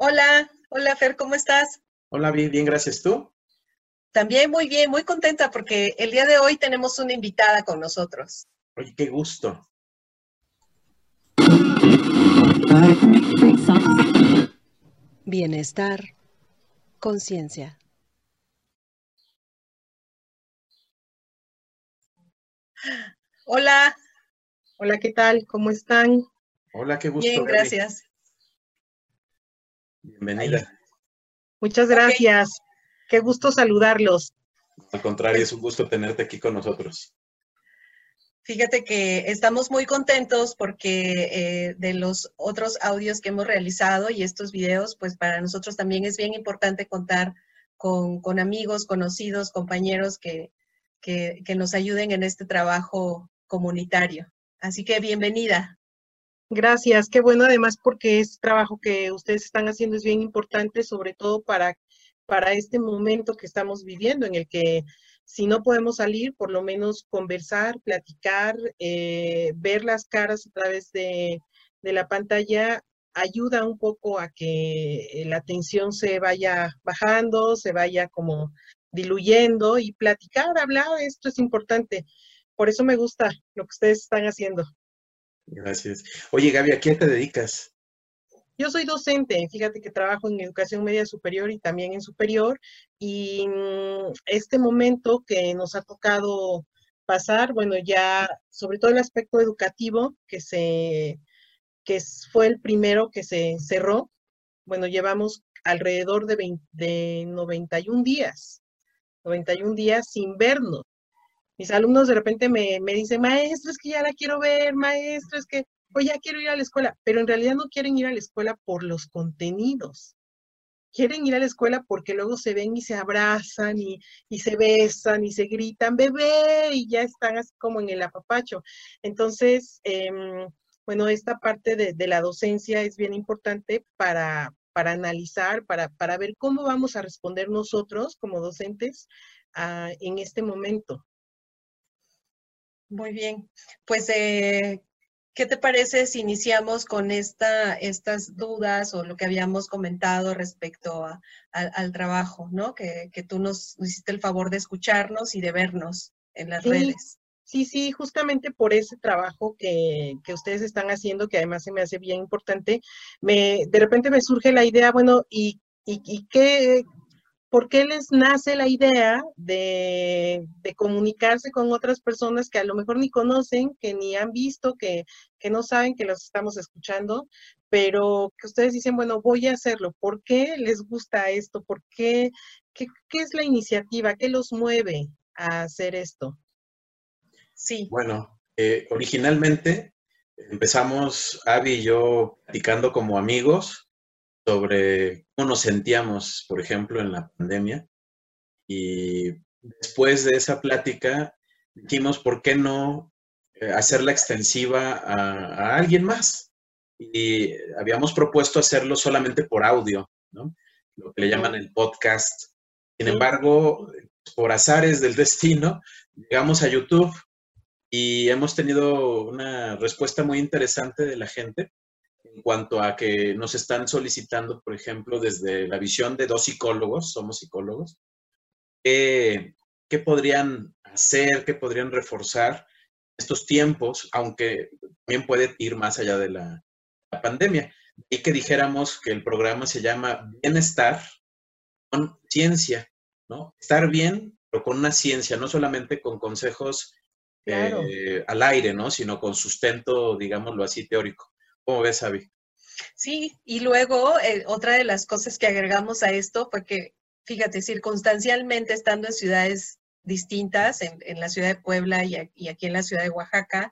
Hola, hola Fer, ¿cómo estás? Hola, bien, bien, gracias. ¿Tú? También muy bien, muy contenta porque el día de hoy tenemos una invitada con nosotros. Oye, qué gusto. Bienestar, conciencia. Hola, Hola, ¿qué tal? ¿Cómo están? Hola, qué gusto. bien, gracias. Bienvenida. Muchas gracias. Qué gusto saludarlos. Al contrario, es un gusto tenerte aquí con nosotros. Fíjate que estamos muy contentos porque eh, de los otros audios que hemos realizado y estos videos, pues para nosotros también es bien importante contar con, con amigos, conocidos, compañeros que, que, que nos ayuden en este trabajo comunitario. Así que bienvenida. Gracias. Qué bueno además porque este trabajo que ustedes están haciendo es bien importante, sobre todo para, para este momento que estamos viviendo en el que si no podemos salir, por lo menos conversar, platicar, eh, ver las caras a través de, de la pantalla ayuda un poco a que la tensión se vaya bajando, se vaya como diluyendo y platicar, hablar, esto es importante. Por eso me gusta lo que ustedes están haciendo. Gracias. Oye, Gaby, ¿a qué te dedicas? Yo soy docente, fíjate que trabajo en educación media superior y también en superior, y mm, este momento que nos ha tocado pasar, bueno, ya sobre todo el aspecto educativo, que se, que fue el primero que se cerró, bueno, llevamos alrededor de, 20 de 91 días, 91 días sin vernos. Mis alumnos de repente me, me dicen, maestro, es que ya la quiero ver, maestro, es que hoy ya quiero ir a la escuela, pero en realidad no quieren ir a la escuela por los contenidos. Quieren ir a la escuela porque luego se ven y se abrazan y, y se besan y se gritan, bebé, y ya están así como en el apapacho. Entonces, em, bueno, esta parte de, de la docencia es bien importante para, para analizar, para, para ver cómo vamos a responder nosotros como docentes ah, en este momento. Muy bien. Pues, eh, ¿qué te parece si iniciamos con esta, estas dudas o lo que habíamos comentado respecto a- al, al trabajo, ¿no? Que, que tú nos hiciste el favor de escucharnos y de vernos en las Sí. redes. Sí, sí, justamente por ese trabajo que, que ustedes están haciendo, que además se me hace bien importante, me, de repente me surge la idea, bueno, ¿y, y, y qué, por qué les nace la idea de, comunicarse con otras personas que a lo mejor ni conocen, que ni han visto, que, que no saben que los estamos escuchando, pero que ustedes dicen, bueno, voy a hacerlo. ¿Por qué les gusta esto? ¿Por qué? ¿Qué, qué es la iniciativa? ¿Qué los mueve a hacer esto? Sí, Bueno, eh, originalmente empezamos, Abby y yo, platicando como amigos sobre cómo nos sentíamos, por ejemplo, en la pandemia. Y después de esa plática, dijimos, ¿por qué no eh, hacerla extensiva a, alguien más? Y habíamos propuesto hacerlo solamente por audio. Lo que le llaman el podcast. Sin embargo, por azares del destino, llegamos a YouTube y hemos tenido una respuesta muy interesante de la gente en cuanto a que nos están solicitando, por ejemplo, desde la visión de dos psicólogos, somos psicólogos, qué, qué podrían hacer, qué podrían reforzar estos tiempos, aunque también puede ir más allá de la, la pandemia. Y que dijéramos que el programa se llama Bienestar con Ciencia, ¿no? Estar bien, pero con una ciencia, no solamente con consejos Claro. eh, al aire, ¿no? Sino con sustento, digámoslo así, teórico. ¿Cómo ves, Avi? sí. Y luego, eh, otra de las cosas que agregamos a esto fue que, fíjate, circunstancialmente estando en ciudades distintas, en, en la ciudad de Puebla y, y aquí en la ciudad de Oaxaca,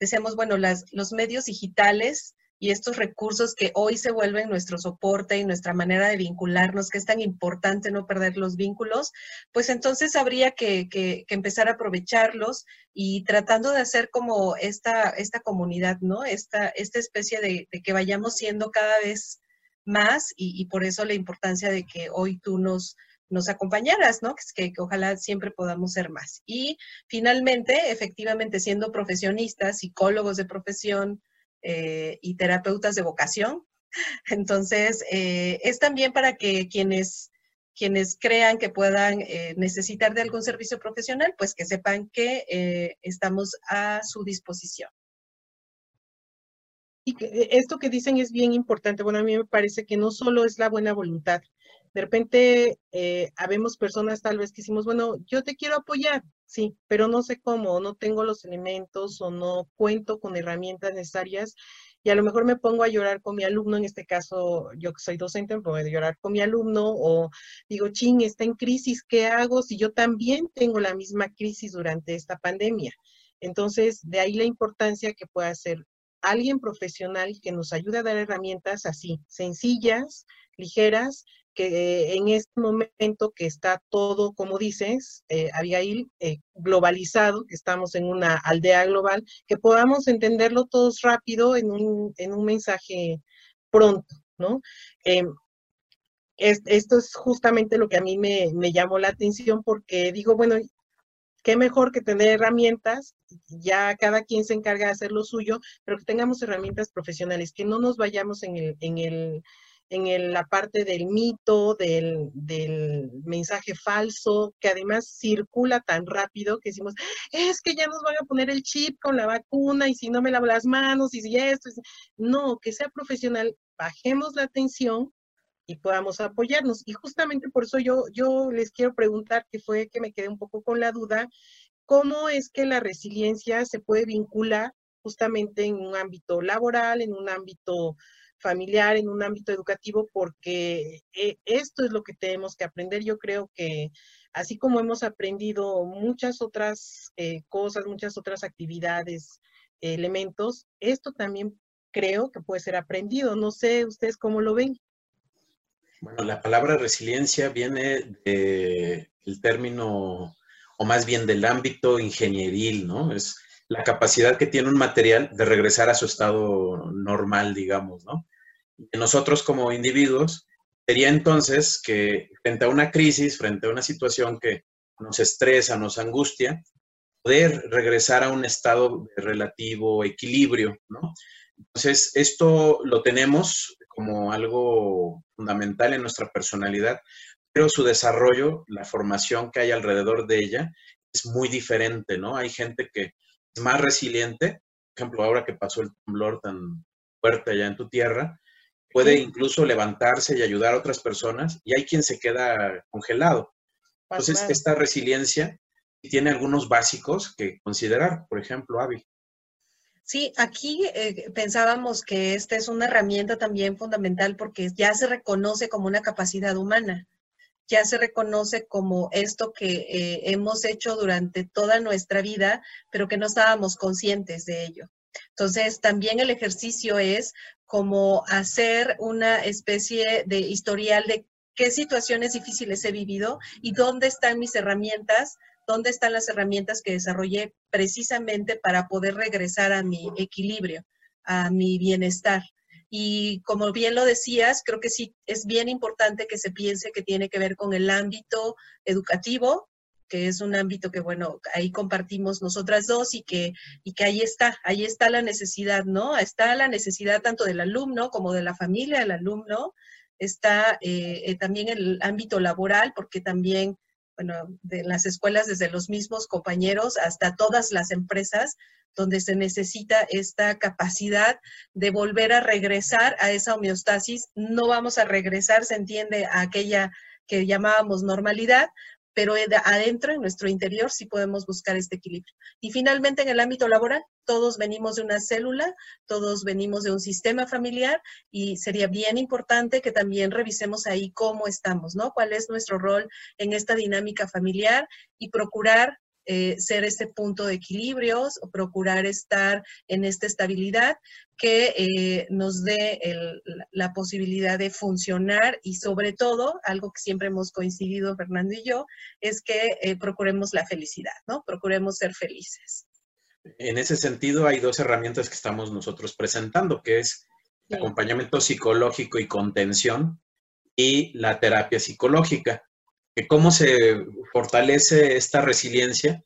decíamos, bueno, las, los medios digitales y estos recursos que hoy se vuelven nuestro soporte y nuestra manera de vincularnos, que es tan importante no perder los vínculos, pues entonces habría que, que- empezar a aprovecharlos y tratando de hacer como esta, esta comunidad, ¿no? Esta, esta especie de, que vayamos siendo cada vez más y, por eso la importancia de que hoy tú nos, nos acompañaras, ¿no? Que, que ojalá siempre podamos ser más. Y finalmente, efectivamente, siendo profesionistas, psicólogos de profesión eh, y terapeutas de vocación, Entonces, eh, es también para que quienes, quienes crean que puedan eh, necesitar de algún servicio profesional, pues que sepan que estamos a su disposición. Y esto que dicen es bien importante. Bueno, a mí me parece que no solo es la buena voluntad. De repente, habemos personas tal vez que decimos, bueno, yo te quiero apoyar, sí, pero no sé cómo, no tengo los elementos o no cuento con herramientas necesarias y a lo mejor me pongo a llorar con mi alumno, en este caso yo que soy docente, me pongo a llorar con mi alumno o digo, ching, está en crisis, ¿qué hago si yo también tengo la misma crisis durante esta pandemia? Entonces, de ahí la importancia que pueda ser alguien profesional que nos ayude a dar herramientas así, sencillas, ligeras, que en este momento que está todo, como dices, eh, Abigail, eh, globalizado, que estamos en una aldea global, que podamos entenderlo todos rápido en un, en un mensaje pronto, ¿no? Eh, esto es justamente lo que a mí me, me llamó la atención porque digo, bueno, qué mejor que tener herramientas, ya cada quien se encarga de hacer lo suyo, pero que tengamos herramientas profesionales, que no nos vayamos en el, en el en la parte del mito, del, mensaje falso, que además circula tan rápido que decimos, es que ya nos van a poner el chip con la vacuna y si no me lavo las manos y si esto, no, que sea profesional, bajemos la atención y podamos apoyarnos. Y justamente por eso yo, yo les quiero preguntar, que fue que me quedé un poco con la duda, ¿cómo es que la resiliencia se puede vincular justamente en un ámbito laboral, en un ámbito familiar, en un ámbito educativo, porque eh, esto es lo que tenemos que aprender. Yo creo que así como hemos aprendido muchas otras eh, cosas, muchas otras actividades, elementos, esto también creo que puede ser aprendido. No sé ustedes cómo lo ven. Bueno, la palabra resiliencia viene del término, o más bien del ámbito ingenieril, ¿no? Es la capacidad que tiene un material de regresar a su estado normal, digamos, ¿no? Nosotros como individuos sería entonces que frente a una crisis, frente a una situación que nos estresa, nos angustia, poder regresar a un estado de relativo equilibrio, ¿no? Entonces, esto lo tenemos como algo fundamental en nuestra personalidad, pero su desarrollo, la formación que hay alrededor de ella, es muy diferente, ¿no? Hay gente que más resiliente, por ejemplo, ahora que pasó el temblor tan fuerte allá en tu tierra, puede incluso levantarse y ayudar a otras personas y hay quien se queda congelado. Entonces, esta resiliencia tiene algunos básicos que considerar, por ejemplo, Avi. Sí, aquí eh, pensábamos que esta es una herramienta también fundamental porque ya se reconoce como una capacidad humana ya se reconoce como esto que eh, hemos hecho durante toda nuestra vida, pero que no estábamos conscientes de ello. Entonces, también el ejercicio es como hacer una especie de historial de qué situaciones difíciles he vivido y dónde están mis herramientas, dónde están las herramientas que desarrollé precisamente para poder regresar a mi equilibrio, a mi bienestar. Y como bien lo decías, creo que sí es bien importante que se piense que tiene que ver con el ámbito educativo, que es un ámbito que, bueno, ahí compartimos nosotras dos y que, y que ahí está, ahí está la necesidad, ¿no? Está la necesidad tanto del alumno como de la familia del alumno, está eh, eh, también el ámbito laboral, porque también, bueno, de las escuelas, desde los mismos compañeros hasta todas las empresas, donde se necesita esta capacidad de volver a regresar a esa homeostasis. No vamos a regresar, se entiende, a aquella que llamábamos normalidad, pero adentro, en nuestro interior, sí podemos buscar este equilibrio. Y finalmente, en el ámbito laboral, todos venimos de una célula, todos venimos de un sistema familiar y sería bien importante que también revisemos ahí cómo estamos, ¿no? ¿Cuál es nuestro rol en esta dinámica familiar y procurar eh, ser este punto de equilibrios o procurar estar en esta estabilidad que eh, nos dé la posibilidad de funcionar y sobre todo, algo que siempre hemos coincidido Fernando y yo, es que eh, procuremos la felicidad, ¿no? Procuremos ser felices. En ese sentido, hay dos herramientas que estamos nosotros presentando, que es el acompañamiento psicológico y contención y la terapia psicológica cómo se fortalece esta resiliencia,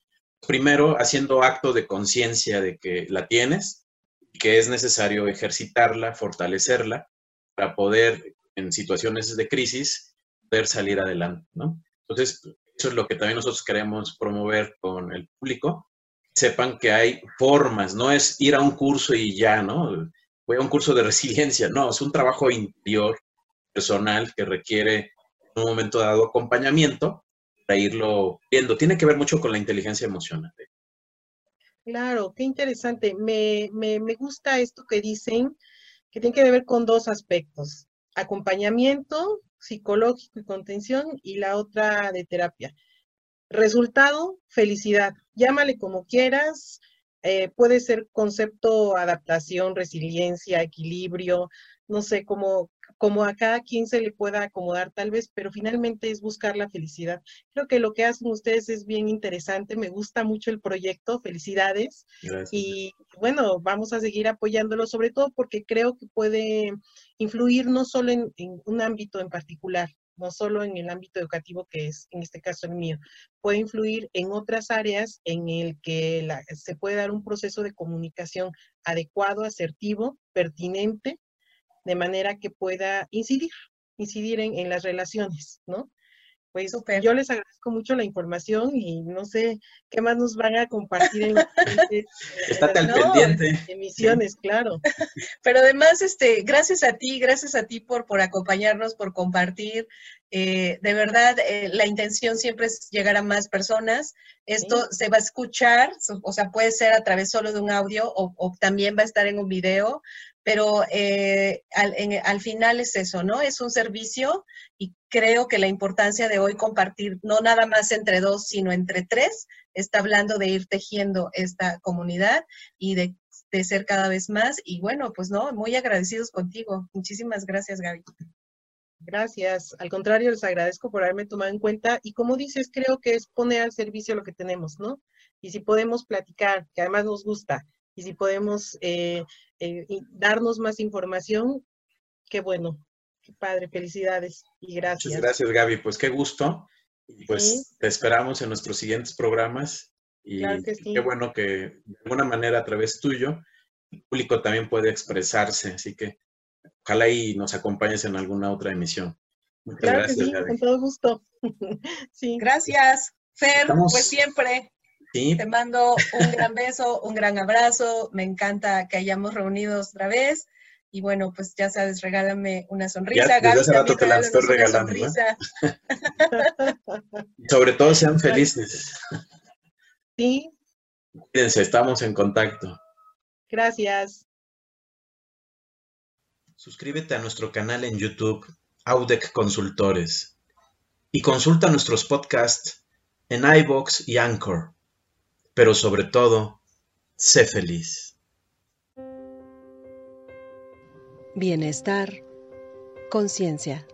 primero haciendo acto de conciencia de que la tienes, que es necesario ejercitarla, fortalecerla, para poder, en situaciones de crisis, poder salir adelante, ¿no? Entonces, eso es lo que también nosotros queremos promover con el público, sepan que hay formas, no es ir a un curso y ya, ¿no? Voy a un curso de resiliencia, no, es un trabajo interior, personal, que requiere en un momento dado acompañamiento para irlo viendo. Tiene que ver mucho con la inteligencia emocional. Claro, qué interesante. Me, me, me gusta esto que dicen, que tiene que ver con dos aspectos, acompañamiento psicológico y contención y la otra de terapia. Resultado, felicidad. Llámale como quieras. Eh, puede ser concepto, adaptación, resiliencia, equilibrio, no sé, cómo como a cada quien se le pueda acomodar tal vez, pero finalmente es buscar la felicidad. Creo que lo que hacen ustedes es bien interesante, me gusta mucho el proyecto, felicidades. Y bueno, vamos a seguir apoyándolo, sobre todo porque creo que puede influir no solo en, un ámbito en particular, no solo en el ámbito educativo, que es en este caso el mío, puede influir en otras áreas en el que se puede dar un proceso de comunicación adecuado, asertivo, pertinente de manera que pueda incidir, incidir en, las relaciones, ¿no? Pues yo les agradezco mucho la información y no sé qué más nos van a compartir en Está tan pendiente. emisiones, claro. Pero además, este, gracias a ti, gracias a ti por, por acompañarnos, por compartir. Eh, de verdad, eh, la intención siempre es llegar a más personas. Esto se va a escuchar, o sea, puede ser a través solo de un audio o, o también va a estar en un video pero eh, al, final es eso, ¿no? Es un servicio y creo que la importancia de hoy compartir, no nada más entre dos, sino entre tres, está hablando de ir tejiendo esta comunidad y de, ser cada vez más. Y bueno, pues no, muy agradecidos contigo. Muchísimas gracias, Gaby. Gracias. Al contrario, les agradezco por haberme tomado en cuenta. Y como dices, creo que es poner al servicio lo que tenemos, ¿no? Y si podemos platicar, que además nos gusta, y si podemos eh, eh, darnos más información, qué bueno, qué padre, felicidades y gracias. Muchas gracias, Gaby. Pues qué gusto. Y pues te esperamos en nuestros siguientes programas. Y qué bueno que de alguna manera a través tuyo el público también puede expresarse. Así que ojalá y nos acompañes en alguna otra emisión. Muchas gracias, Gaby. Con todo gusto. sí. Gracias, Fer, pues siempre. Te mando un gran beso, un gran abrazo. Me encanta que hayamos reunido otra vez. Y bueno, pues ya sabes, regálame una sonrisa. Ya, desde hace rato te la estoy regalando. Sobre todo sean felices. Sí. Cuídense, estamos en contacto. Gracias. Suscríbete a nuestro canal en YouTube, Audec Consultores, y consulta nuestros podcasts en iBox y Anchor pero sobre todo, sé feliz. Bienestar, conciencia.